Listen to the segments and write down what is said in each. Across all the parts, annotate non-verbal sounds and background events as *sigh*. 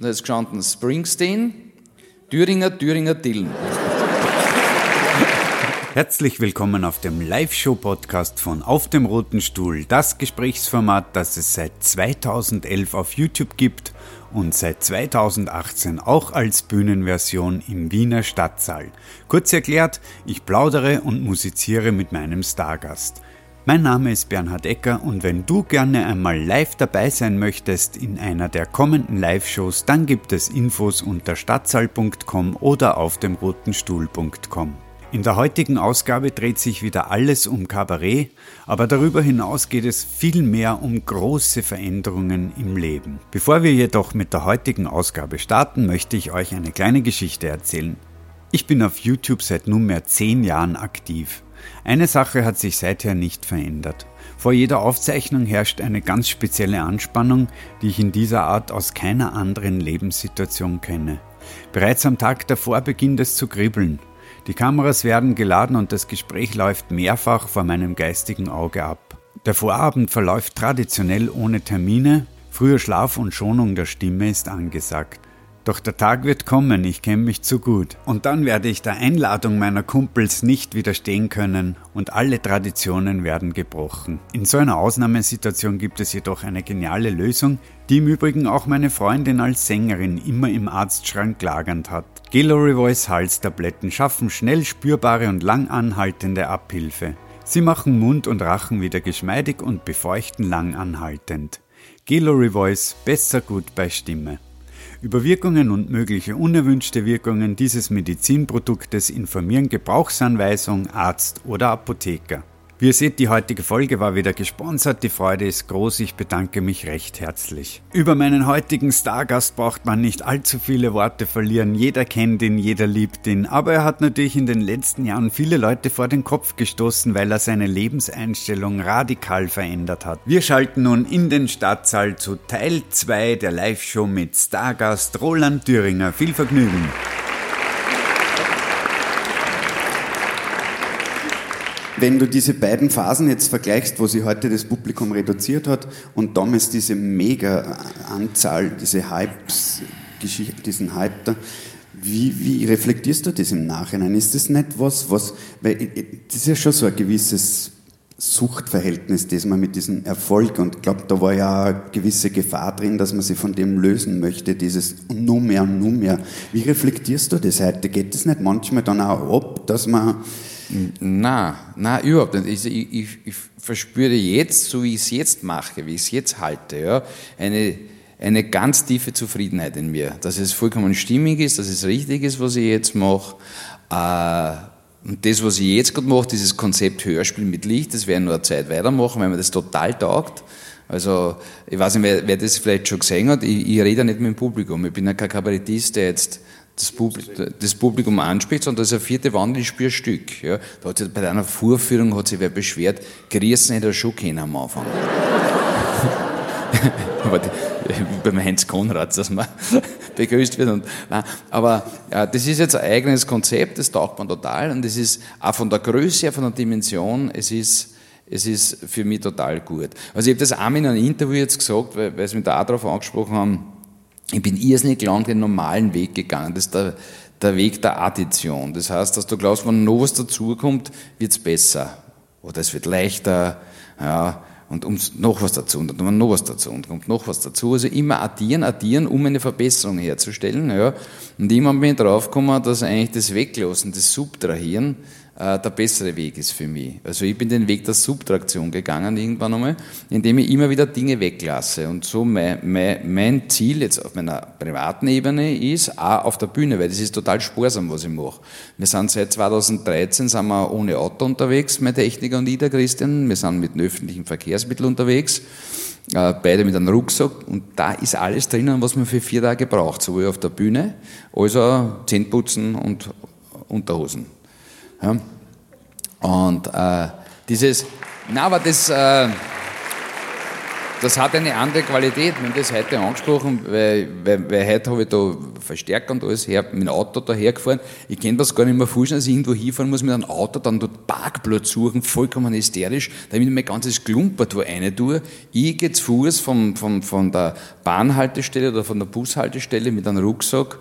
Da ist gestanden Springsteen, Thüringer, Thüringer Dillen. Herzlich willkommen auf dem Live-Show-Podcast von Auf dem Roten Stuhl, das Gesprächsformat, das es seit 2011 auf YouTube gibt und seit 2018 auch als Bühnenversion im Wiener Stadtsaal. Kurz erklärt, ich plaudere und musiziere mit meinem Stargast. Mein Name ist Bernhard Ecker und wenn du gerne einmal live dabei sein möchtest in einer der kommenden Live-Shows, dann gibt es Infos unter stadtsaal.com oder auf dem rotenstuhl.com. In der heutigen Ausgabe dreht sich wieder alles um Kabarett, aber darüber hinaus geht es viel mehr um große Veränderungen im Leben. Bevor wir jedoch mit der heutigen Ausgabe starten, möchte ich euch eine kleine Geschichte erzählen. Ich bin auf YouTube seit nunmehr zehn Jahren aktiv. Eine Sache hat sich seither nicht verändert. Vor jeder Aufzeichnung herrscht eine ganz spezielle Anspannung, die ich in dieser Art aus keiner anderen Lebenssituation kenne. Bereits am Tag davor beginnt es zu kribbeln. Die Kameras werden geladen und das Gespräch läuft mehrfach vor meinem geistigen Auge ab. Der Vorabend verläuft traditionell ohne Termine, früher Schlaf und Schonung der Stimme ist angesagt. Doch der Tag wird kommen, ich kenne mich zu gut. Und dann werde ich der Einladung meiner Kumpels nicht widerstehen können und alle Traditionen werden gebrochen. In so einer Ausnahmesituation gibt es jedoch eine geniale Lösung, die im Übrigen auch meine Freundin als Sängerin immer im Arztschrank lagernd hat. Gelori Voice Halstabletten schaffen schnell spürbare und lang anhaltende Abhilfe. Sie machen Mund und Rachen wieder geschmeidig und befeuchten lang anhaltend. Gelori Voice besser gut bei Stimme. Über Wirkungen und mögliche unerwünschte Wirkungen dieses Medizinproduktes informieren Gebrauchsanweisung, Arzt oder Apotheker. Wie ihr seht, die heutige Folge war wieder gesponsert. Die Freude ist groß. Ich bedanke mich recht herzlich. Über meinen heutigen Stargast braucht man nicht allzu viele Worte verlieren. Jeder kennt ihn, jeder liebt ihn. Aber er hat natürlich in den letzten Jahren viele Leute vor den Kopf gestoßen, weil er seine Lebenseinstellung radikal verändert hat. Wir schalten nun in den Stadtsaal zu Teil 2 der Live-Show mit Stargast Roland Thüringer. Viel Vergnügen. Wenn du diese beiden Phasen jetzt vergleichst, wo sie heute das Publikum reduziert hat und damals diese mega Anzahl, diese Hypes, diesen Hype da, wie, wie reflektierst du das im Nachhinein? Ist das nicht was, was, weil das ist ja schon so ein gewisses Suchtverhältnis, das man mit diesem Erfolg und ich glaube, da war ja eine gewisse Gefahr drin, dass man sich von dem lösen möchte, dieses nur mehr nur mehr. Wie reflektierst du das heute? Geht das nicht manchmal dann auch ab, dass man na, na überhaupt nicht. Ich, ich, ich verspüre jetzt, so wie ich es jetzt mache, wie ich es jetzt halte, ja, eine, eine ganz tiefe Zufriedenheit in mir, dass es vollkommen stimmig ist, dass es richtig ist, was ich jetzt mache. Äh, und das, was ich jetzt gerade mache, dieses Konzept Hörspiel mit Licht, das werden wir eine Zeit weitermachen, weil mir das total taugt. Also, ich weiß nicht, wer, wer das vielleicht schon gesehen hat, ich, ich rede nicht mit dem Publikum. Ich bin ja kein Kabarettist, der jetzt das, Publikum, das Publikum anspricht, sondern das ist eine vierte Wand, ich spüre Stück. Ja. Da hat sich, bei einer Vorführung hat sich wer beschwert, grüßen hätte er schon kennen am Anfang. *laughs* aber beim Heinz Konrad, dass man *laughs* begrüßt wird. Und, nein, aber ja, das ist jetzt ein eigenes Konzept, das taugt man total und es ist auch von der Größe her, von der Dimension, es ist, es ist für mich total gut. Also ich habe das auch in einem Interview jetzt gesagt, weil, weil Sie mich da auch darauf angesprochen haben, ich bin irrsinnig lang den normalen Weg gegangen. Das ist der, der Weg der Addition. Das heißt, dass du glaubst, wenn noch was dazukommt, wird's besser. Oder es wird leichter, ja, und um noch was dazu, und dann kommt noch was dazu, und kommt noch was dazu. Also immer addieren, addieren, um eine Verbesserung herzustellen, ja. Und irgendwann bin ich draufgekommen, dass eigentlich das Weglassen, das Subtrahieren, der bessere Weg ist für mich. Also ich bin den Weg der Subtraktion gegangen irgendwann einmal, indem ich immer wieder Dinge weglasse. Und so mein, mein, mein Ziel jetzt auf meiner privaten Ebene ist, auch auf der Bühne, weil das ist total sparsam, was ich mache. Wir sind seit 2013 sind wir ohne Auto unterwegs, mein Techniker und ich, der Christian. Wir sind mit den öffentlichen Verkehrsmitteln unterwegs äh, beide mit einem Rucksack und da ist alles drinnen, was man für vier Tage braucht, sowohl auf der Bühne, also Zähneputzen und Unterhosen. Ja? Und äh, dieses, na, aber das, äh, das hat eine andere Qualität. Wir haben das heute angesprochen, weil, weil, weil heute habe ich da Verstärker und alles her, mit dem Auto da hergefahren. Ich kenne das gar nicht mehr vorstellen, dass ich irgendwo hinfahren muss mit einem Auto, dann dort Parkplatz suchen, vollkommen hysterisch, damit ich mein ganzes Klumpert wo rein tue. Ich gehe zu Fuß von, von, von der Bahnhaltestelle oder von der Bushaltestelle mit einem Rucksack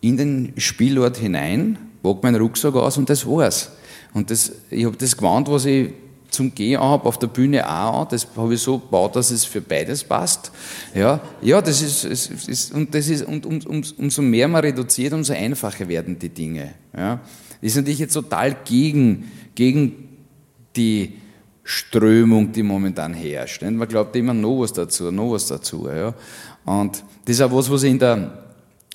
in den Spielort hinein, pack meinen Rucksack aus und das war's. Und das, ich habe das gewandt, was ich zum Gehen habe, auf der Bühne auch an. Das habe ich so gebaut, dass es für beides passt. Ja, ja das ist, es ist und das ist, und um, um, umso mehr man reduziert, umso einfacher werden die Dinge. Ja. Ist natürlich jetzt total gegen, gegen die Strömung, die momentan herrscht. Man glaubt immer noch was dazu, noch was dazu. Ja. Und das ist auch was, was ich in der,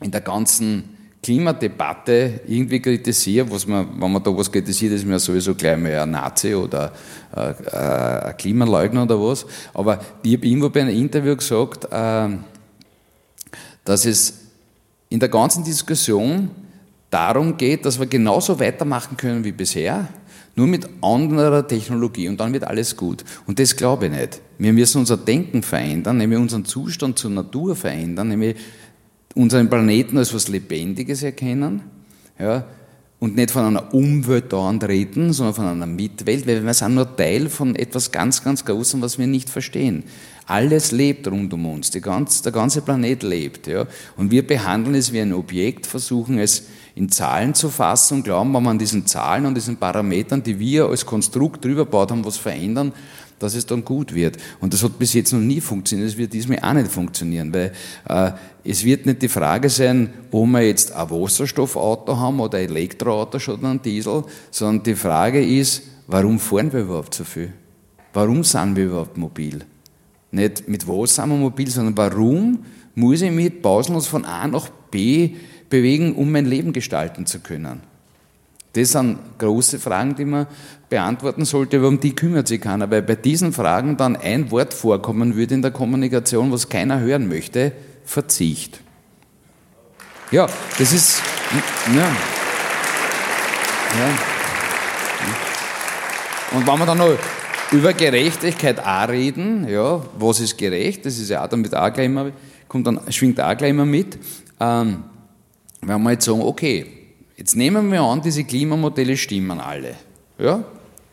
in der ganzen Klimadebatte irgendwie kritisiere, was man, wenn man da was kritisiert, ist man sowieso gleich mal ein Nazi oder äh, äh, ein Klimaleugner oder was. Aber ich habe irgendwo bei einem Interview gesagt, äh, dass es in der ganzen Diskussion darum geht, dass wir genauso weitermachen können wie bisher, nur mit anderer Technologie und dann wird alles gut. Und das glaube ich nicht. Wir müssen unser Denken verändern, nämlich unseren Zustand zur Natur verändern, nämlich unseren Planeten als was Lebendiges erkennen, ja, und nicht von einer Umwelt dauernd reden, sondern von einer Mitwelt, weil wir sind nur Teil von etwas ganz, ganz Großem, was wir nicht verstehen. Alles lebt rund um uns, ganz, der ganze Planet lebt. Ja? Und wir behandeln es wie ein Objekt, versuchen es in Zahlen zu fassen und glauben, wenn wir an diesen Zahlen und diesen Parametern, die wir als Konstrukt drüber gebaut haben, was verändern, dass es dann gut wird. Und das hat bis jetzt noch nie funktioniert, das wird diesmal auch nicht funktionieren, weil äh, es wird nicht die Frage sein, ob wir jetzt ein Wasserstoffauto haben oder ein Elektroauto oder ein Diesel, sondern die Frage ist, warum fahren wir überhaupt so viel? Warum sind wir überhaupt mobil? Nicht mit was sind wir mobil, sondern warum muss ich mich pausenlos von A nach B bewegen, um mein Leben gestalten zu können? Das sind große Fragen, die man beantworten sollte, aber um die kümmert sich keiner, weil bei diesen Fragen dann ein Wort vorkommen würde in der Kommunikation, was keiner hören möchte, Verzicht. Ja, das ist, ja. ja. Und wenn wir dann noch über Gerechtigkeit auch reden, ja, was ist gerecht, das ist ja auch damit auch gleich immer, kommt dann, schwingt auch gleich immer mit, ähm, wenn wir jetzt sagen, okay, Jetzt nehmen wir an, diese Klimamodelle stimmen alle. Ja?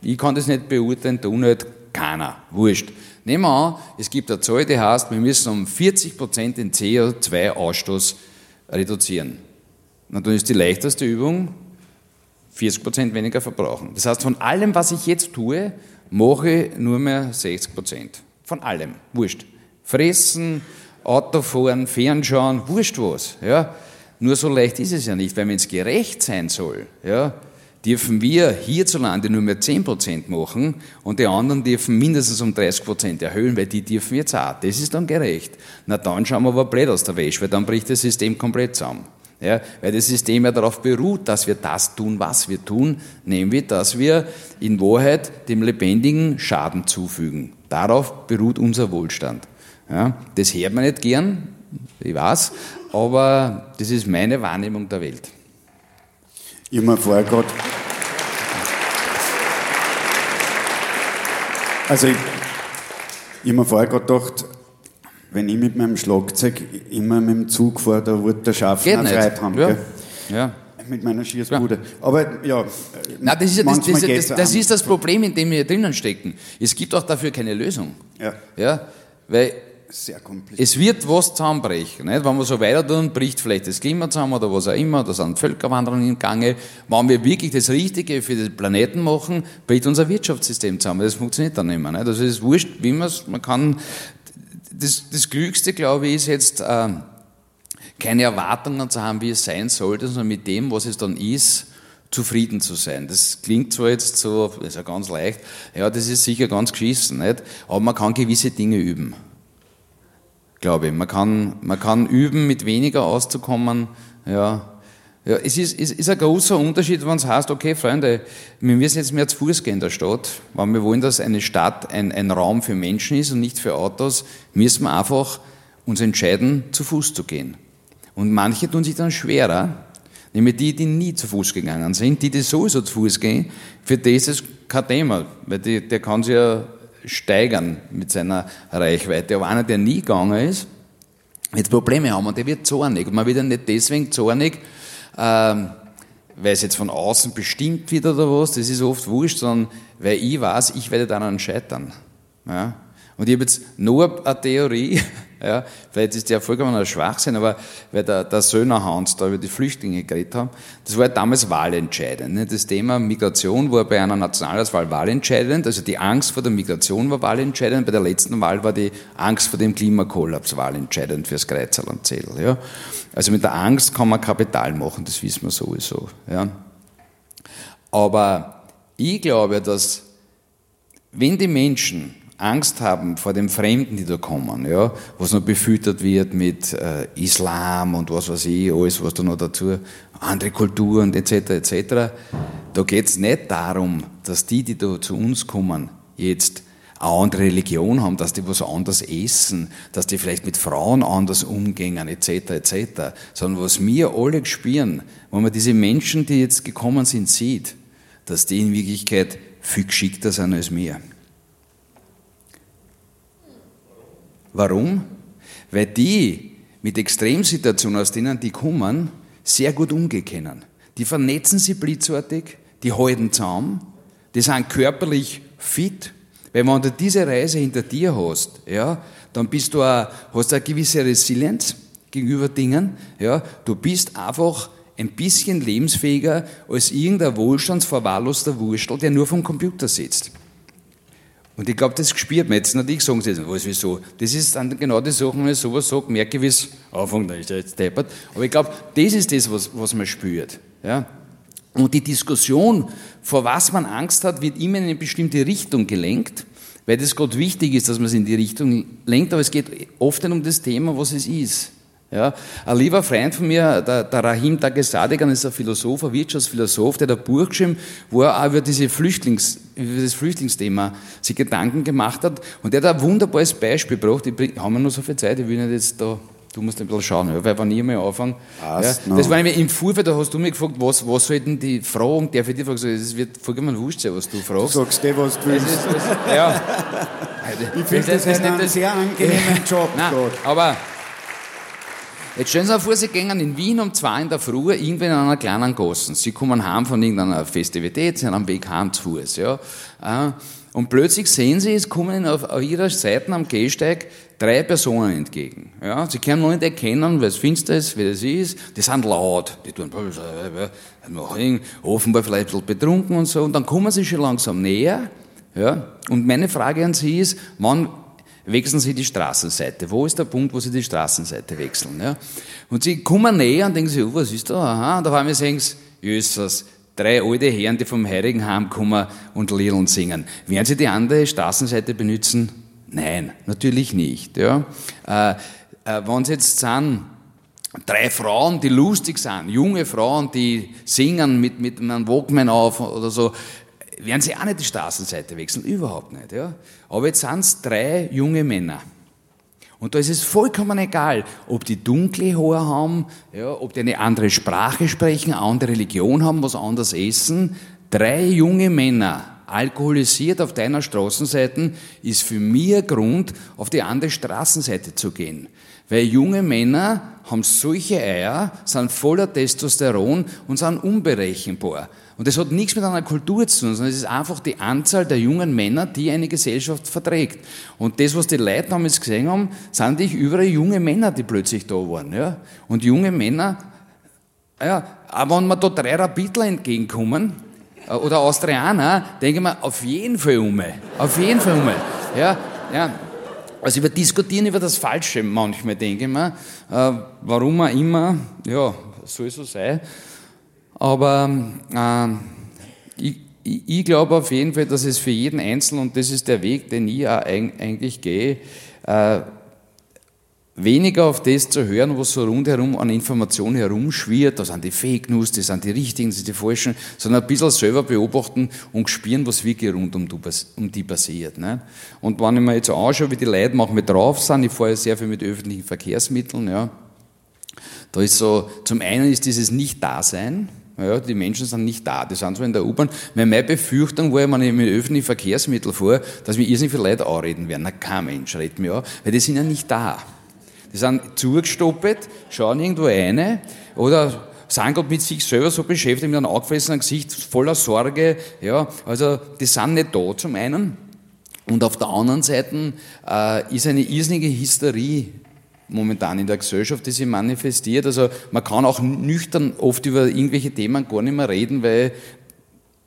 Ich kann das nicht beurteilen, tun nicht keiner. Wurscht. Nehmen wir an, es gibt eine Zahl, die heißt, wir müssen um 40% den CO2-Ausstoß reduzieren. Na, dann ist die leichteste Übung, 40% weniger verbrauchen. Das heißt, von allem, was ich jetzt tue, mache ich nur mehr 60% Von allem. Wurscht. Fressen, Autofahren, Fernschauen, wurscht was. Ja? Nur so leicht ist es ja nicht, weil wenn es gerecht sein soll, ja, dürfen wir hierzulande nur mehr 10% machen und die anderen dürfen mindestens um 30% erhöhen, weil die dürfen jetzt auch. Das ist dann gerecht. Na dann schauen wir aber blöd aus der Wäsche, weil dann bricht das System komplett zusammen. Ja, weil das System ja darauf beruht, dass wir das tun, was wir tun, nämlich, dass wir in Wahrheit dem Lebendigen Schaden zufügen. Darauf beruht unser Wohlstand. Ja, das hört man nicht gern, ich weiß, aber das ist meine Wahrnehmung der Welt. Ich habe mir vorher gerade. Also, ich, ich habe mir vorher gerade gedacht, wenn ich mit meinem Schlagzeug immer mit dem Zug fahre, da wird der Schaffner Freude haben. Ja. ja. Mit meiner Schießbude. Ja. Aber ja. Nein, das ist, ja das, das, das, das ist das Problem, in dem wir drinnen stecken. Es gibt auch dafür keine Lösung. Ja. ja weil sehr kompliziert. Es wird was zusammenbrechen. Nicht? Wenn wir so weiter tun, bricht vielleicht das Klima zusammen oder was auch immer, da sind Völkerwanderungen im Gange. Wenn wir wirklich das Richtige für den Planeten machen, bricht unser Wirtschaftssystem zusammen. Das funktioniert dann nicht mehr. Nicht? Also ist wurscht, wie man es, man kann, das, das Klügste, glaube ich, ist jetzt, äh, keine Erwartungen zu haben, wie es sein sollte, sondern mit dem, was es dann ist, zufrieden zu sein. Das klingt zwar jetzt so, ist ja ganz leicht, ja, das ist sicher ganz geschissen, nicht? aber man kann gewisse Dinge üben glaube ich. Man kann, man kann üben, mit weniger auszukommen. Ja. Ja, es ist, es ist ein großer Unterschied, wenn es heißt, okay, Freunde, wir müssen jetzt mehr zu Fuß gehen in der Stadt, weil wir wollen, dass eine Stadt ein, ein Raum für Menschen ist und nicht für Autos, müssen wir einfach uns entscheiden, zu Fuß zu gehen. Und manche tun sich dann schwerer, nämlich die, die nie zu Fuß gegangen sind, die, die sowieso zu Fuß gehen, für die ist es kein Thema, weil die, der kann sich ja steigern mit seiner Reichweite. Aber einer, der nie gegangen ist, wird Probleme haben und der wird zornig. Und man wird ja nicht deswegen zornig, ähm, weil es jetzt von außen bestimmt wird oder was, das ist oft wurscht, sondern weil ich weiß, ich werde daran scheitern. Ja? Und ich habe jetzt nur eine Theorie, ja, vielleicht ist die ja vollkommen ein Schwachsinn, aber weil der, der Söhner Hans da über die Flüchtlinge geredet haben, das war damals wahlentscheidend. Ne? Das Thema Migration war bei einer Nationalratswahl wahlentscheidend, also die Angst vor der Migration war wahlentscheidend, bei der letzten Wahl war die Angst vor dem Klimakollaps wahlentscheidend fürs Kreuzerl und Zell. Ja? Also mit der Angst kann man Kapital machen, das wissen wir sowieso. Ja? Aber ich glaube, dass wenn die Menschen Angst haben vor den Fremden, die da kommen, ja, was noch befüttert wird mit äh, Islam und was weiß ich, alles, was da noch dazu, andere Kulturen etc. etc. Da geht es nicht darum, dass die, die da zu uns kommen, jetzt eine andere Religion haben, dass die was anderes essen, dass die vielleicht mit Frauen anders umgehen, etc., etc., sondern was wir alle spüren, wenn man diese Menschen, die jetzt gekommen sind, sieht, dass die in Wirklichkeit viel geschickter sind als wir. Warum? Weil die mit Extremsituationen, aus denen die kommen, sehr gut umgehen können. Die vernetzen sich blitzartig, die halten zusammen, die sind körperlich fit. Weil wenn du diese Reise hinter dir hast, ja, dann bist du auch, hast du eine gewisse Resilienz gegenüber Dingen. Ja, du bist einfach ein bisschen lebensfähiger als irgendein wohlstandsverwahrloster Wurstel, der nur vom Computer sitzt. Und ich glaube, das spürt man jetzt nicht. Ich sage jetzt, was, wieso. Das ist dann genau die Sache, wenn ich sowas sage, merke ich, wie es anfängt, da ist er jetzt deppert. Aber ich glaube, das ist das, was, was man spürt. Ja? Und die Diskussion, vor was man Angst hat, wird immer in eine bestimmte Richtung gelenkt, weil das gerade wichtig ist, dass man es in die Richtung lenkt, aber es geht oft um das Thema, was es ist. Ja, ein lieber Freund von mir, der, der Rahim Tagesadigan, ist ein Philosoph, ein Wirtschaftsphilosoph, der hat ein Buch geschrieben, wo er auch über, diese Flüchtlings, über das Flüchtlingsthema sich Gedanken gemacht hat. Und der hat ein wunderbares Beispiel gebracht. Ich haben wir noch so viel Zeit, ich will nicht jetzt da Du musst ein bisschen schauen, weil wenn ich mal anfange. Ja, das war nämlich im Vorfeld, da hast du mich gefragt, was, was sollten die Fragen, der für dich fragt, es wird vollkommen wurscht sein, was du fragst. Du sagst dir, was du willst. Ist, das, ja. ich finde das, das, das einen sehr angenehmen *laughs* Job. Nein, aber Jetzt stellen Sie sich vor, Sie gehen in Wien um zwei in der Früh irgendwo in einer kleinen Gassen. Sie kommen heim von irgendeiner Festivität, sind am Weg heim zu Fuß. Ja. Äh, und plötzlich sehen Sie, es kommen auf, Ihrer Seite am Gehsteig drei Personen entgegen. Ja. Sie können noch nicht erkennen, es finster ist, wie das ist. Die sind laut. Die tun offenbar vielleicht ein bisschen betrunken und so. Und dann kommen Sie schon langsam näher. Ja. Und meine Frage an Sie ist, wann wechseln Sie die Straßenseite. Wo ist der Punkt, wo Sie die Straßenseite wechseln? Ja? Und Sie kommen näher und denken sich, oh, was ist da? Aha, und auf einmal sehen Sie, Jössers, drei alte Herren, die vom Heiligenheim kommen und Liedern singen. Werden Sie die andere Straßenseite benutzen? Nein, natürlich nicht. Ja? Äh, äh, wenn Sie jetzt sind, drei Frauen, die lustig sind, junge Frauen, die singen mit, mit einem Walkman auf oder so, werden sie auch nicht die Straßenseite wechseln, überhaupt nicht. Ja? Aber jetzt sind es drei junge Männer. Und da ist es vollkommen egal, ob die dunkle Haare haben, ja, ob die eine andere Sprache sprechen, eine andere Religion haben, was anderes essen. Drei junge Männer, alkoholisiert auf deiner Straßenseite, ist für mich ein Grund, auf die andere Straßenseite zu gehen. Weil junge Männer haben solche Eier, sind voller Testosteron und sind unberechenbar. Und das hat nichts mit einer Kultur zu tun, sondern es ist einfach die Anzahl der jungen Männer, die eine Gesellschaft verträgt. Und das, was die Leute damals gesehen haben, sind nicht überall junge Männer, die plötzlich da waren. Ja? Und junge Männer, ja, aber wenn mir da drei Rapidler entgegenkommen, äh, oder Austrianer, denke ich mir, auf jeden Fall um. Auf jeden Fall um. Ja, ja. Also wir diskutieren über das Falsche manchmal, denke ich mir. Äh, warum auch immer, ja, soll so sein. Aber äh, ich, ich glaube auf jeden Fall, dass es für jeden Einzelnen, und das ist der Weg, den ich eigentlich gehe, äh, weniger auf das zu hören, was so rundherum an Informationen herumschwirrt, das sind die Fake News, das sind die richtigen, das sind die falschen, sondern ein bisschen selber beobachten und spüren, was wirklich rund um, die passiert. Ne? Und wenn ich mir jetzt anschaue, wie die Leute manchmal drauf sind, ich fahre ja sehr viel mit öffentlichen Verkehrsmitteln, ja, da ist so, zum einen ist dieses Nicht-Dasein, Ja, die Menschen sind nicht da, die sind zwar in der U-Bahn. Meine Befürchtung war, wenn ich mit öffentlichen Verkehrsmitteln fahre, dass mir irrsinnig viele Leute anreden werden. Na, kein Mensch redet mir an, weil die sind ja nicht da. Die sind zugestoppt, schauen irgendwo rein oder sind gerade mit sich selber so beschäftigt, mit einem angefressenen Gesicht, voller Sorge. Ja, also die sind nicht da zum einen. Und auf der anderen Seite äh, ist eine irrsinnige Hysterie momentan in der Gesellschaft, die sich manifestiert. Also man kann auch nüchtern oft über irgendwelche Themen gar nicht mehr reden, weil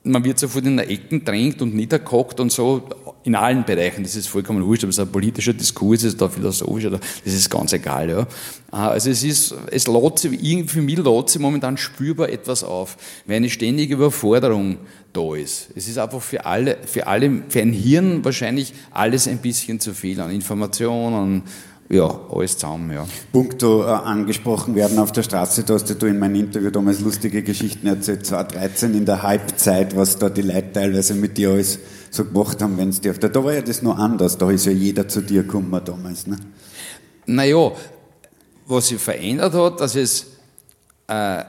man wird sofort in der Ecken drängt und niederkocht und so, in allen Bereichen, das ist vollkommen wurscht, ob es ein politischer Diskurs ist, oder philosophisch, oder, das ist ganz egal, ja. Ah, also es ist, es lädt sich, für mich lädt sich momentan spürbar etwas auf, weil eine ständige Überforderung da ist. Es ist einfach für alle, für alle, für ein Hirn wahrscheinlich alles ein bisschen zu viel an Informationen, ja, alles zusammen, ja. Punkto äh, angesprochen werden auf der Straße, da hast du in meinem Interview damals lustige Geschichten erzählt, 2013 in der Halbzeit, was da die Leute teilweise mit dir alles so gemacht haben, wenn es dir Da war ja das noch anders, da ist ja jeder zu dir gekommen damals, ne? Naja, was sich verändert hat, dass es, äh,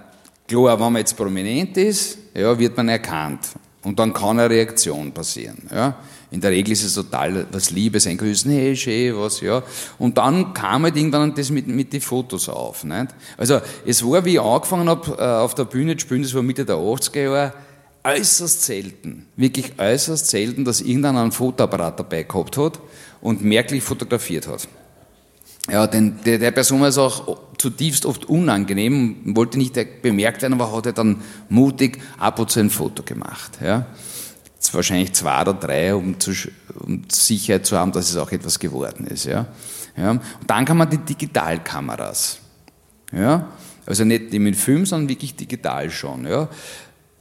klar, wenn man jetzt prominent ist, ja, wird man erkannt. Und dann kann eine Reaktion passieren, ja. In der Regel ist es total was Liebes, ein Grüßen, hey, schön, was, ja. Und dann kam halt irgendwann das mit, mit den Fotos auf, nicht? Also, es war, wie ich angefangen habe, äh, auf der Bühne zu spielen, das war Mitte der 80er Jahre, äußerst selten, wirklich äußerst selten, dass irgendeiner einen Fotoapparat dabei gehabt hat und merklich fotografiert hat. Ja, denn der, der Person war es auch zutiefst oft unangenehm, wollte nicht bemerkt werden, aber hat er dann mutig ab und zu ein Foto gemacht. Ja wahrscheinlich zwei oder drei, um, zu, um Sicherheit zu haben, dass es auch etwas geworden ist. Ja? Ja? Und dann kann man die Digitalkameras. Ja? Also nicht die mit Film, sondern wirklich digital schon. Ja?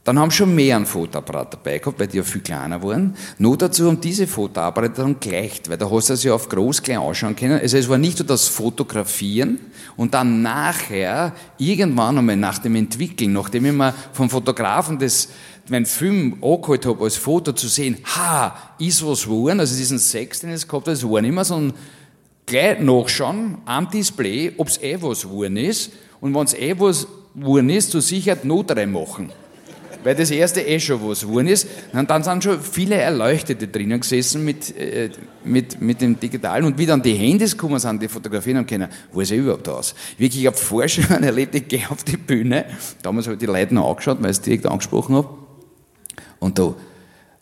Dann haben schon mehr einen Fotoapparat dabei gehabt, weil die ja viel kleiner waren. Nur dazu haben diese Fotoapparate dann gleicht, weil da hast du es ja auf groß klein anschauen können. Also es war nicht nur das Fotografieren und dann nachher, irgendwann einmal nach dem Entwickeln, nachdem ich mir vom Fotografen das, meinen Film angeholt habe, als Foto zu sehen, ha, ist was geworden, also diesen Sex, den es gehabt hat, das war nicht mehr, sondern gleich nachschauen am Display, ob es eh was geworden ist und wenn es eh was geworden ist, zur Sicherheit Not machen. Weil das erste eh schon was geworden ist. Und dann sind schon viele Erleuchtete drinnen gesessen mit, äh, mit, mit dem Digitalen. Und wie dann die Handys gekommen sind, die fotografieren haben können, wo ist er überhaupt aus? Wirklich, ich habe Forschungen *laughs* erlebt, ich gehe auf die Bühne. Damals habe ich die Leute noch angeschaut, weil ich es direkt angesprochen habe. Und da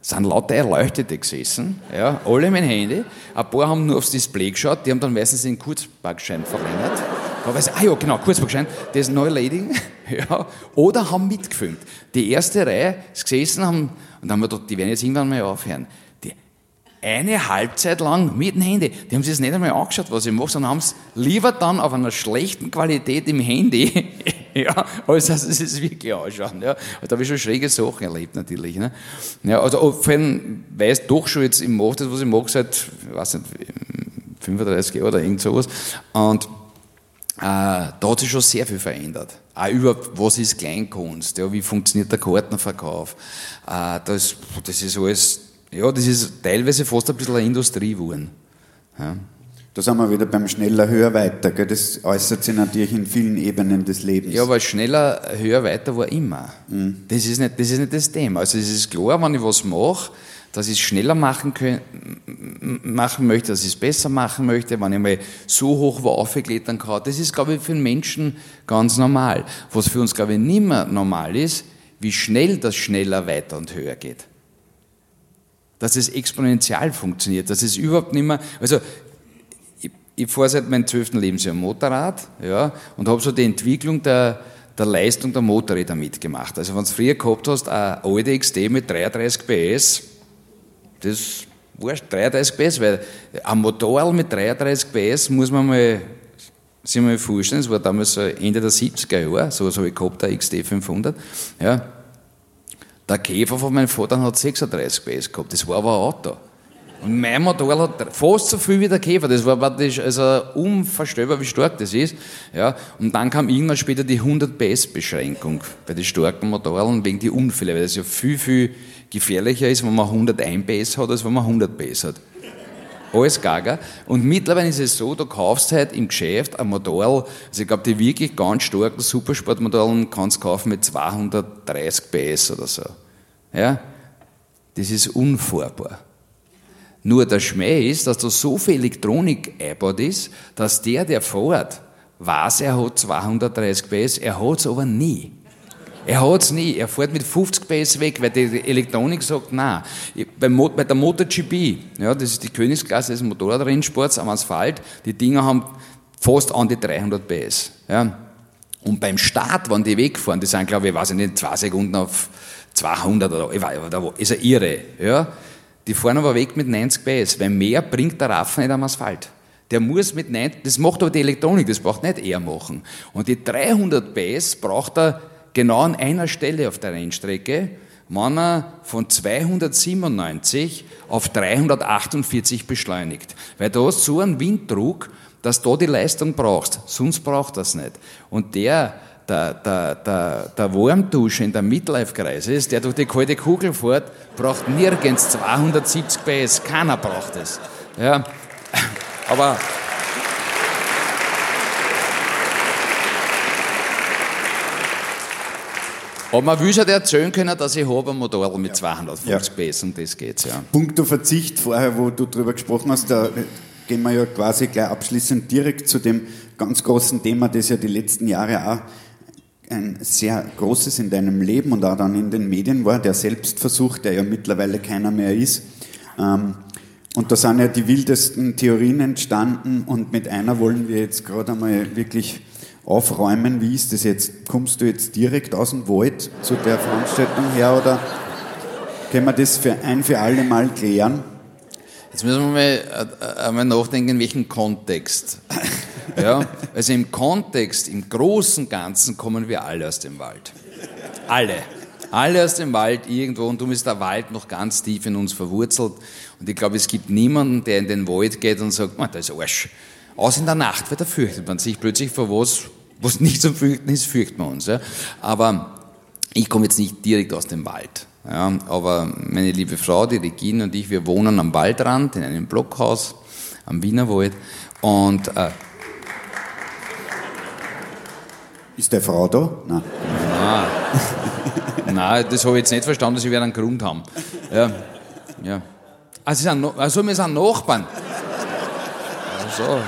sind lauter Erleuchtete gesessen, ja, alle dem Handy. Ein paar haben nur aufs Display geschaut, die haben dann meistens den Kurzbackschein verlängert. Da weiß ah ja, genau, Kurzbackschein, das Neulading, *laughs* ja, oder haben mitgefilmt. Die erste Reihe ist gesessen, haben, und dann haben wir gedacht, die werden jetzt irgendwann mal aufhören. Die eine Halbzeit lang mit dem Handy, die haben sich das nicht einmal angeschaut, was ich mache, sondern haben es lieber dann auf einer schlechten Qualität im Handy *laughs* ja, als dass sie es wirklich anschauen. Ja. Da habe ich schon schräge Sachen erlebt natürlich. Ne. Ja, also vor allem, weil ich doch schon jetzt, ich mache das, was ich mache, seit, ich weiß nicht, 35 Jahren oder irgend sowas. Und äh, da hat sich schon sehr viel verändert. Auch über, was ist Kleinkunst, ja, wie funktioniert der Kartenverkauf. Äh, das, das ist alles, ja, das ist teilweise fast ein bisschen eine Industrie geworden. Ja. Da sind wir wieder beim schneller, höher, weiter. Gell? Das äußert sich natürlich in vielen Ebenen des Lebens. Ja, aber schneller, höher, weiter war immer. Mhm. Das, ist nicht, das ist nicht das Thema. Also es ist klar, wenn ich was mache, dass ich es schneller machen, können, machen möchte, dass ich es besser machen möchte, wenn ich mal so hoch wo aufklettern kann. Das ist, glaube ich, für den Menschen ganz normal. Was für uns, glaube ich, nicht mehr normal ist, wie schnell das schneller, weiter und höher geht. Dass es exponentiell funktioniert, dass es überhaupt nicht mehr, also ich fahre seit meinem zwölften Lebensjahr Motorrad ja, und habe so die Entwicklung der, der Leistung der Motorräder mitgemacht. Also wenn du früher gehabt hast, eine alte XD mit 33 PS, das wurscht, 33 PS, weil ein Motorrad mit 33 PS muss man mal sich mal vorstellen, das war damals Ende der 70er Jahre, so was habe ich gehabt, der XD 500, ja. Der Käfer von meinem Vater hat 36 PS gehabt, das war aber ein Auto. Und mein Motor hat fast so viel wie der Käfer. Das war praktisch also unvorstellbar, wie stark das ist. Ja, und dann kam irgendwann später die 100 PS Beschränkung bei den starken Motoren wegen die Unfälle, weil das ja viel, viel gefährlicher ist, wenn man 101 PS hat, als wenn man 100 PS hat. alles gaga. Und mittlerweile ist es so, du kaufst halt im Geschäft ein Modell, also ich glaube, die wirklich ganz starken Supersportmodellen kannst du kaufen mit 230 PS oder so. Ja? Das ist unfahrbar. Nur der Schmäh ist, dass da so viel Elektronik eingebaut ist, dass der, der fährt, weiß, er hat 230 PS, er hat es aber nie. Er hat es nie. Er fährt mit 50 PS weg, weil die Elektronik sagt, nein. Bei, der MotoGP, ja, das ist die Königsklasse des Motorradrennsports am Asphalt, die Dinger haben fast an die 300 PS. Ja. Und beim Start, wenn die wegfahren, die sind, glaube ich, weiß ich nicht, zwei Sekunden auf 200 oder, ich weiß, ist er irre. Ja. Die fahren aber weg mit 90 PS, weil mehr bringt der Raffen nicht am Asphalt. Der muss mit 90, das macht aber die Elektronik, das braucht nicht er machen. Und die 300 PS braucht er genau an einer Stelle auf der Rennstrecke, wenn er von 297 auf 348 beschleunigt. Weil du hast so einen Winddruck, dass du die Leistung brauchst. Sonst braucht das nicht. Und der, der, der, der, der Warmdusche in der Midlife-Kreis ist, der durch die kalte Kugel fährt, braucht nirgends 270 PS. Keiner braucht es. Ja. Aber Aber man will halt erzählen können, dass ich habe ein Motorrad mit 250 ja. PS, um das geht's, ja. Punkto Verzicht vorher, wo du drüber gesprochen hast, da gehen wir ja quasi gleich abschließend direkt zu dem ganz großen Thema, das ja die letzten Jahre auch ein sehr großes in deinem Leben und auch dann in den Medien war, der Selbstversuch, der ja mittlerweile keiner mehr ist. Ähm, und da sind ja die wildesten Theorien entstanden und mit einer wollen wir jetzt gerade einmal wirklich aufräumen. Wie ist das jetzt? Kommst du jetzt direkt aus dem Wald zu der Veranstaltung her oder können wir das für ein für alle Mal klären? Jetzt müssen wir mal, äh, einmal nachdenken, in welchem Kontext. Ja, also im Kontext, im großen Ganzen kommen wir alle aus dem Wald. Alle. Alle aus dem Wald irgendwo und darum ist der Wald noch ganz tief in uns verwurzelt. Und ich glaube, es gibt niemanden, der in den Wald geht und sagt, da ist Arsch. Aus in der Nacht, weil da fürchtet man sich plötzlich vor was, was nicht zu fürchten ist, fürchtet man uns. Ja. Aber ich komme jetzt nicht direkt aus dem Wald. Ja, aber meine liebe Frau, die Regine und ich, wir wohnen am Waldrand in einem Blockhaus am Wienerwald. Und äh, ist der Frau da? Nein. Nein, Nein das habe ich jetzt nicht verstanden, sie werden einen Grund haben. Ja. Ja. Also, sind, also wir sind Nachbarn. Also.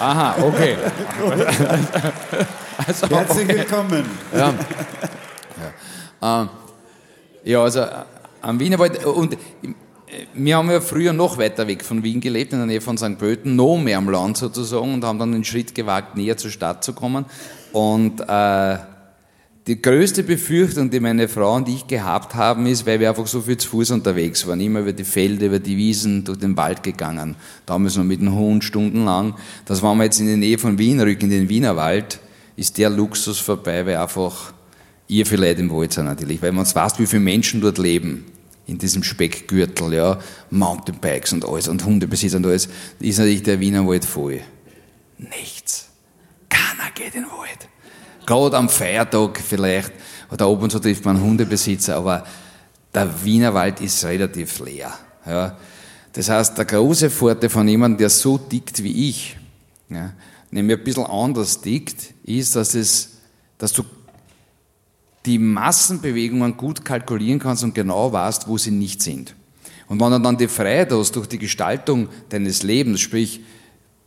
Aha, okay. *laughs* also, Herzlich okay. willkommen. Ja. Ja, ähm, ja also am Wienerwald und wir haben ja früher noch weiter weg von Wien gelebt, in der Nähe von St. Pölten, noch mehr am Land sozusagen und haben dann den Schritt gewagt, näher zur Stadt zu kommen. Und äh, die größte Befürchtung, die meine Frau und ich gehabt haben, ist, weil wir einfach so viel zu Fuß unterwegs waren, immer über die Felder, über die Wiesen, durch den Wald gegangen. Damals noch mit dem Hund stundenlang. Das waren wir jetzt in der Nähe von Wien, rücken in den Wienerwald, ist der Luxus vorbei, weil einfach ihr vielleicht im Wald sind natürlich. Weil man weiß, wie viele Menschen dort leben. In diesem Speckgürtel, ja. Mountainbikes und alles und Hundebesitzer und alles. Ist natürlich der Wienerwald voll. Nichts. Keiner geht in den Wald. Gerade am Feiertag vielleicht, oder ab und zu trifft man Hundebesitzer, aber der Wienerwald ist relativ leer. Ja. Das heißt, der große Vorteil von jemandem, der so tickt wie ich, ja, nämlich ein bisschen anders tickt, ist, dass, es, dass du die Massenbewegungen gut kalkulieren kannst und genau weißt, wo sie nicht sind. Und wenn du dann die Freiheit hast durch die Gestaltung deines Lebens, sprich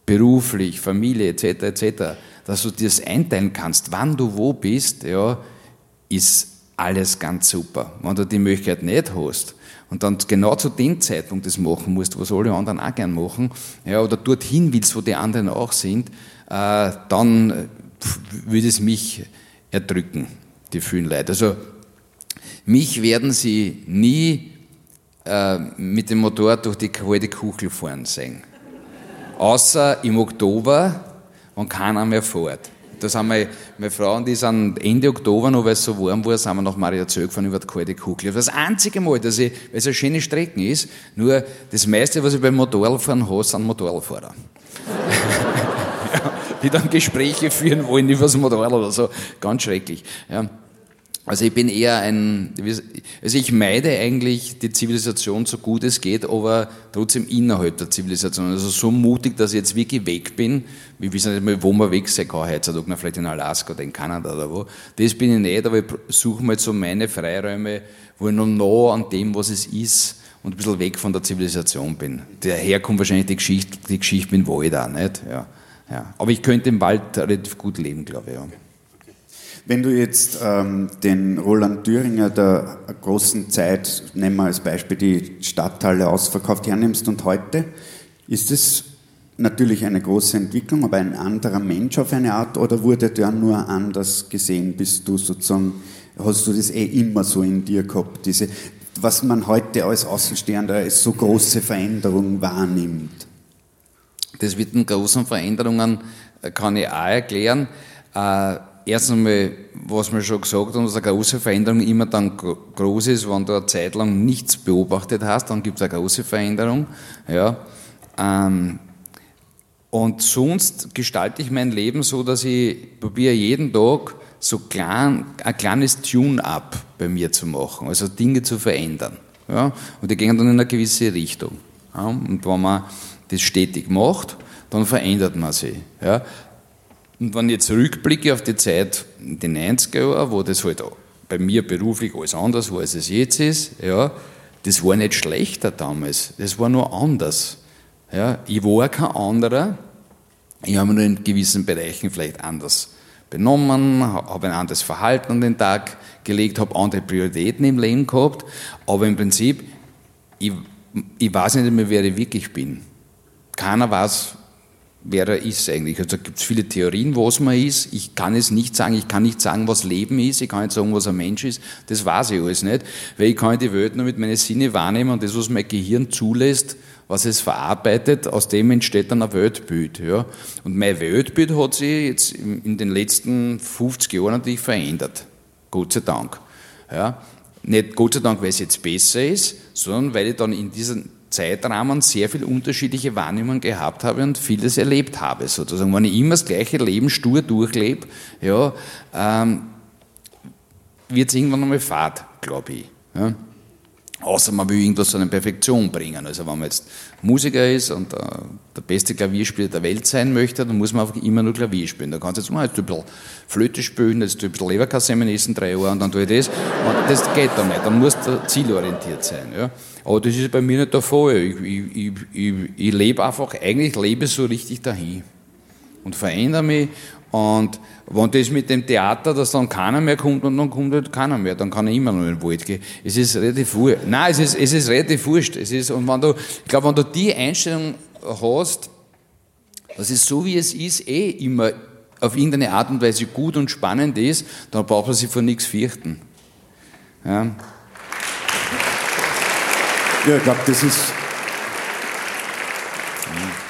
beruflich, Familie etc., etc., dass du dir das einteilen kannst, wann du wo bist, ja, ist alles ganz super. Wenn du die Möglichkeit nicht hast und dann genau zu dem Zeitpunkt das machen musst, was alle anderen auch gern machen, ja, oder dorthin willst, wo die anderen auch sind, äh, dann würde es mich erdrücken, die vielen Leute. Also mich werden sie nie äh, mit dem Motorrad durch die kalte Kuchel fahren sehen. Außer im Oktober, und keiner mehr fährt. Da sind wir, meine Frau und ich sind Ende Oktober, noch weil es so warm war, sind wir nach Maria gefahren über die kalte Kugel. Das einzige Mal, dass ich, weil es eine schöne Strecke ist, nur das meiste, was ich beim Motorradfahren habe, sind Motorradfahrer. *laughs* die dann Gespräche führen wollen über das Motorrad oder so. Ganz schrecklich. Ja. Also ich bin eher ein, also ich meide eigentlich die Zivilisation so gut es geht, aber trotzdem innerhalb der Zivilisation. Also so mutig, dass ich jetzt wirklich weg bin. Wir wissen nicht mal, wo man weg sein kann heutzutage, vielleicht in Alaska oder in Kanada oder wo. Das bin ich nicht, aber ich suche mal so meine Freiräume, wo ich noch nah an dem, was es ist, und ein bisschen weg von der Zivilisation bin. Daher kommt wahrscheinlich die Geschichte, die Geschichte mit dem Wald auch, nicht? Ja, ja. Aber ich könnte im Wald relativ gut leben, glaube ich, ja. Wenn du jetzt ähm, den Roland Thüringer der großen Zeit, nehmen wir als Beispiel die Stadthalle ausverkauft, hernimmst und heute, ist es natürlich eine große Entwicklung, aber ein anderer Mensch auf eine Art oder wurde der nur anders gesehen? Bist du sozusagen, hast du das eh immer so in dir gehabt, diese, was man heute als Außenstehender als so große Veränderung wahrnimmt? Das mit den großen Veränderungen äh, kann ich auch erklären. Äh, erstens einmal, was wir schon gesagt haben, dass eine große Veränderung immer dann groß ist, wenn du eine Zeit lang nichts beobachtet hast, dann gibt es eine große Veränderung. Ja. Ähm, und sonst gestalte ich mein Leben so, dass ich probiere jeden Tag so klein, ein kleines Tune-up bei mir zu machen, also Dinge zu verändern. Ja. Und die gehen dann in eine gewisse Richtung. Ja. Und wenn man das stetig macht, dann verändert man sich. Ja. Und wenn ich jetzt zurückblicke auf die Zeit in den 90er Jahren, wo das halt bei mir beruflich alles anders war, als es jetzt ist, ja, das war nicht schlechter damals, das war nur anders. Ja, ich war kein anderer, ich habe nur in gewissen Bereichen vielleicht anders benommen, habe ein anderes Verhalten an den Tag gelegt, habe andere Prioritäten im Leben gehabt, aber im Prinzip, ich, ich weiß nicht mehr, wer ich wirklich bin. Keiner weiß, wer er ist eigentlich. Also gibt es viele Theorien, was man ist. Ich kann es nicht sagen, ich kann nicht sagen, was Leben ist, ich kann nicht sagen, was ein Mensch ist. Das weiß ich alles nicht, weil ich kann die Welt nur mit meinen Sinne wahrnehmen und das, was mein Gehirn zulässt, was es verarbeitet, aus dem entsteht dann ein Weltbild. Ja. Und mein Weltbild hat sich jetzt in den letzten 50 Jahren natürlich verändert. Gott sei Dank. Ja. Nicht Gott sei Dank, weil es jetzt besser ist, sondern weil ich dann in diesen Zeitrahmen sehr viel unterschiedliche Wahrnehmungen gehabt habe und vieles erlebt habe, sozusagen. Wenn ich immer das gleiche Leben stur durchlebe, ja, ähm, wird es irgendwann einmal fad, glaube ich. Ja. Außer man will irgendwas zu einer Perfektion bringen. Also wenn man jetzt Musiker ist und äh, der beste Klavierspieler der Welt sein möchte, dann muss man einfach immer nur Klavier spielen. Da kannst du jetzt mal jetzt ein bisschen Flöte spielen, jetzt ein bisschen Leberkasse in drei Jahren und dann tue ich das. Und das geht dann nicht. Dann muss du zielorientiert sein. Ja. Aber das ist bei mir nicht der Fall. Ich, ich, ich, ich, ich lebe einfach, eigentlich lebe so richtig dahin und verändere mich und wenn das mit dem Theater, dass dann keiner mehr kommt und dann kommt halt keiner mehr, dann kann ich immer noch in den Wald gehen. Es ist relativ wurscht. Nein, es ist, es ist relativ wurscht. Es ist, und wenn du, ich glaube, wenn du die Einstellung hast, dass es so wie es ist, eh immer auf irgendeine Art und Weise gut und spannend ist, dann braucht man sich vor nichts fürchten. Ja. Ja, ich glaube, das ist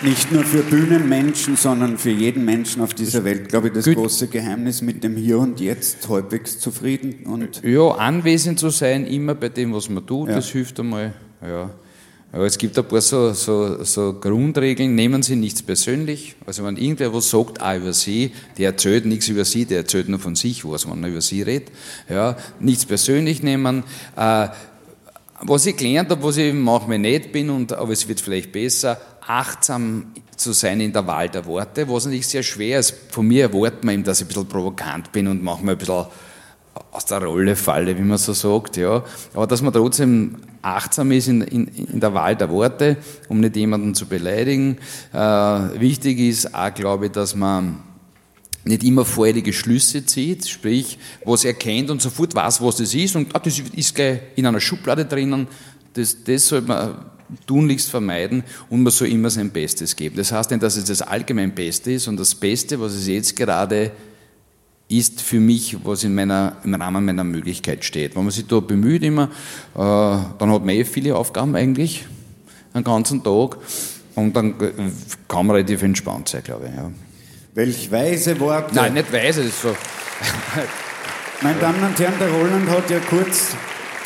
nicht nur für Bühnenmenschen, sondern für jeden Menschen auf dieser Welt, glaube ich, das Gut. große Geheimnis mit dem Hier und Jetzt halbwegs zufrieden. Und ja, anwesend zu sein, immer bei dem, was man tut, ja. das hilft einmal. Ja. Aber es gibt ein paar so, so, so Grundregeln, nehmen Sie nichts persönlich. Also wenn irgendwer was sagt, auch über Sie, der erzählt nichts über Sie, der erzählt nur von sich was, wenn er über Sie redet. Ja, nichts persönlich nehmen. Äh, was ich gelernt habe, was ich manchmal nicht bin, und, aber es wird vielleicht besser, achtsam zu sein in der Wahl der Worte, was natürlich sehr schwer ist. Von mir erwartet man eben, dass ich ein bisschen provokant bin und manchmal ein bisschen aus der Rolle falle, wie man so sagt, ja. Aber dass man trotzdem achtsam ist in, in, in der Wahl der Worte, um nicht jemanden zu beleidigen. Äh, wichtig ist auch, glaube ich, dass man nicht immer vorherige Schlüsse zieht, sprich, was er kennt und sofort weiß, was das ist und ah, das ist gleich in einer Schublade drinnen, das, das sollte man tunlichst vermeiden und man soll immer sein Bestes geben. Das heißt nicht, dass es das allgemein Beste ist und das Beste, was es jetzt gerade ist für mich, was in meiner, im Rahmen meiner Möglichkeit steht. Wenn man sich da bemüht immer, äh, dann hat man eh viele Aufgaben eigentlich, einen ganzen Tag und dann kann man relativ entspannt sein, glaube ich. Ja. Welch weise Worte. Nein, nicht weise, das ist so. Meine Damen und Herren, der Roland hat ja kurz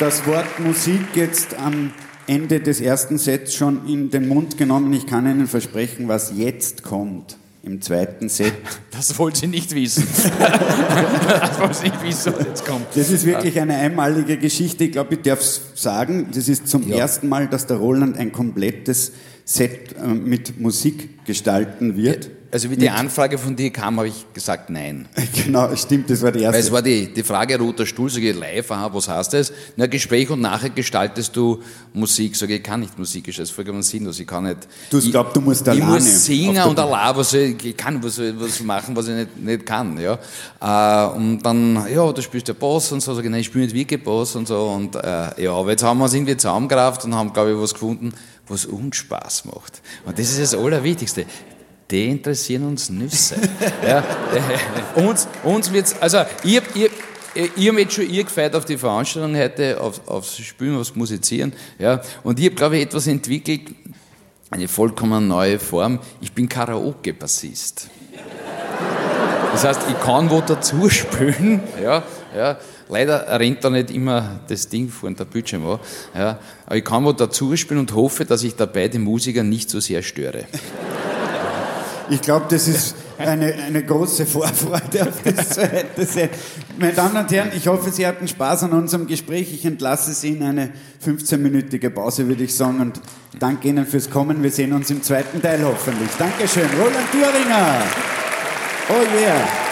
das Wort Musik jetzt am Ende des ersten Sets schon in den Mund genommen. Ich kann Ihnen versprechen, was jetzt kommt, im zweiten Set. Das wollte sie nicht wissen. *laughs* das wollte sie nicht wissen, was jetzt kommt. Das ist wirklich eine einmalige Geschichte. Ich glaube, ich darf es sagen. Das ist zum ja. ersten Mal, dass der Roland ein komplettes Set äh, mit Musik gestalten wird. Also wie die Anfrage von dir kam, habe ich gesagt, nein. *laughs* Genau, stimmt, das war die erste. Weil es war die, die Frage, roter Stuhl, sage ich live, aha, was heißt das? Na, Gespräch und nachher gestaltest du Musik. Sage ich, ich kann nicht Musik, das ist vollkommen sinnlos, ich kann nicht. Du glaubst, du musst alleine. Ich muss singen und allein, was ich, ich kann was, was machen, was ich nicht, nicht kann, ja. Äh, und dann, ja, du spielst der Boss und so, sage ich, nein, ich spiele nicht wirklich Boss und so, und, äh, ja, aber jetzt haben wir es irgendwie zusammengerafft und haben, glaube ich, was gefunden, was uns Spaß macht. Und das ist das Allerwichtigste. Die interessieren uns Nüsse. ja, *laughs* uns uns wird's, also ich, ich, ich habe jetzt schon ihr gefeiert auf die Veranstaltung heute, auf, aufs Spielen, aufs Musizieren. Ja, und ich habe, glaube ich, etwas entwickelt, eine vollkommen neue Form. Ich bin Karaoke-Bassist. Das heißt, ich kann wo dazu spielen. Ja, ja. Leider rennt da nicht immer das Ding vor der Bildschirm an. Ja. Aber ich kann wo dazu spielen und hoffe, dass ich dabei die Musiker nicht so sehr störe. Ich glaube, das ist eine, eine große Vorfreude auf das zweite Set. Meine Damen und Herren, ich hoffe, Sie hatten Spaß an unserem Gespräch. Ich entlasse Sie in eine 15-minütige Pause, würde ich sagen, und danke Ihnen fürs Kommen. Wir sehen uns im zweiten Teil hoffentlich. Dankeschön. Roland Thüringer. Oh yeah.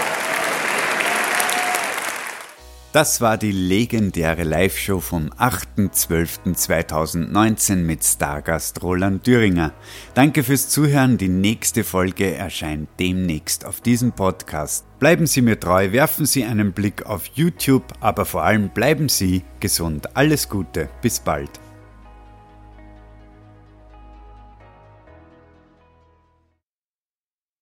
Das war die legendäre Live-Show vom 8.12.2019 mit Stargast Roland Düringer. Danke fürs Zuhören. Die nächste Folge erscheint demnächst auf diesem Podcast. Bleiben Sie mir treu, werfen Sie einen Blick auf YouTube, aber vor allem bleiben Sie gesund. Alles Gute, bis bald.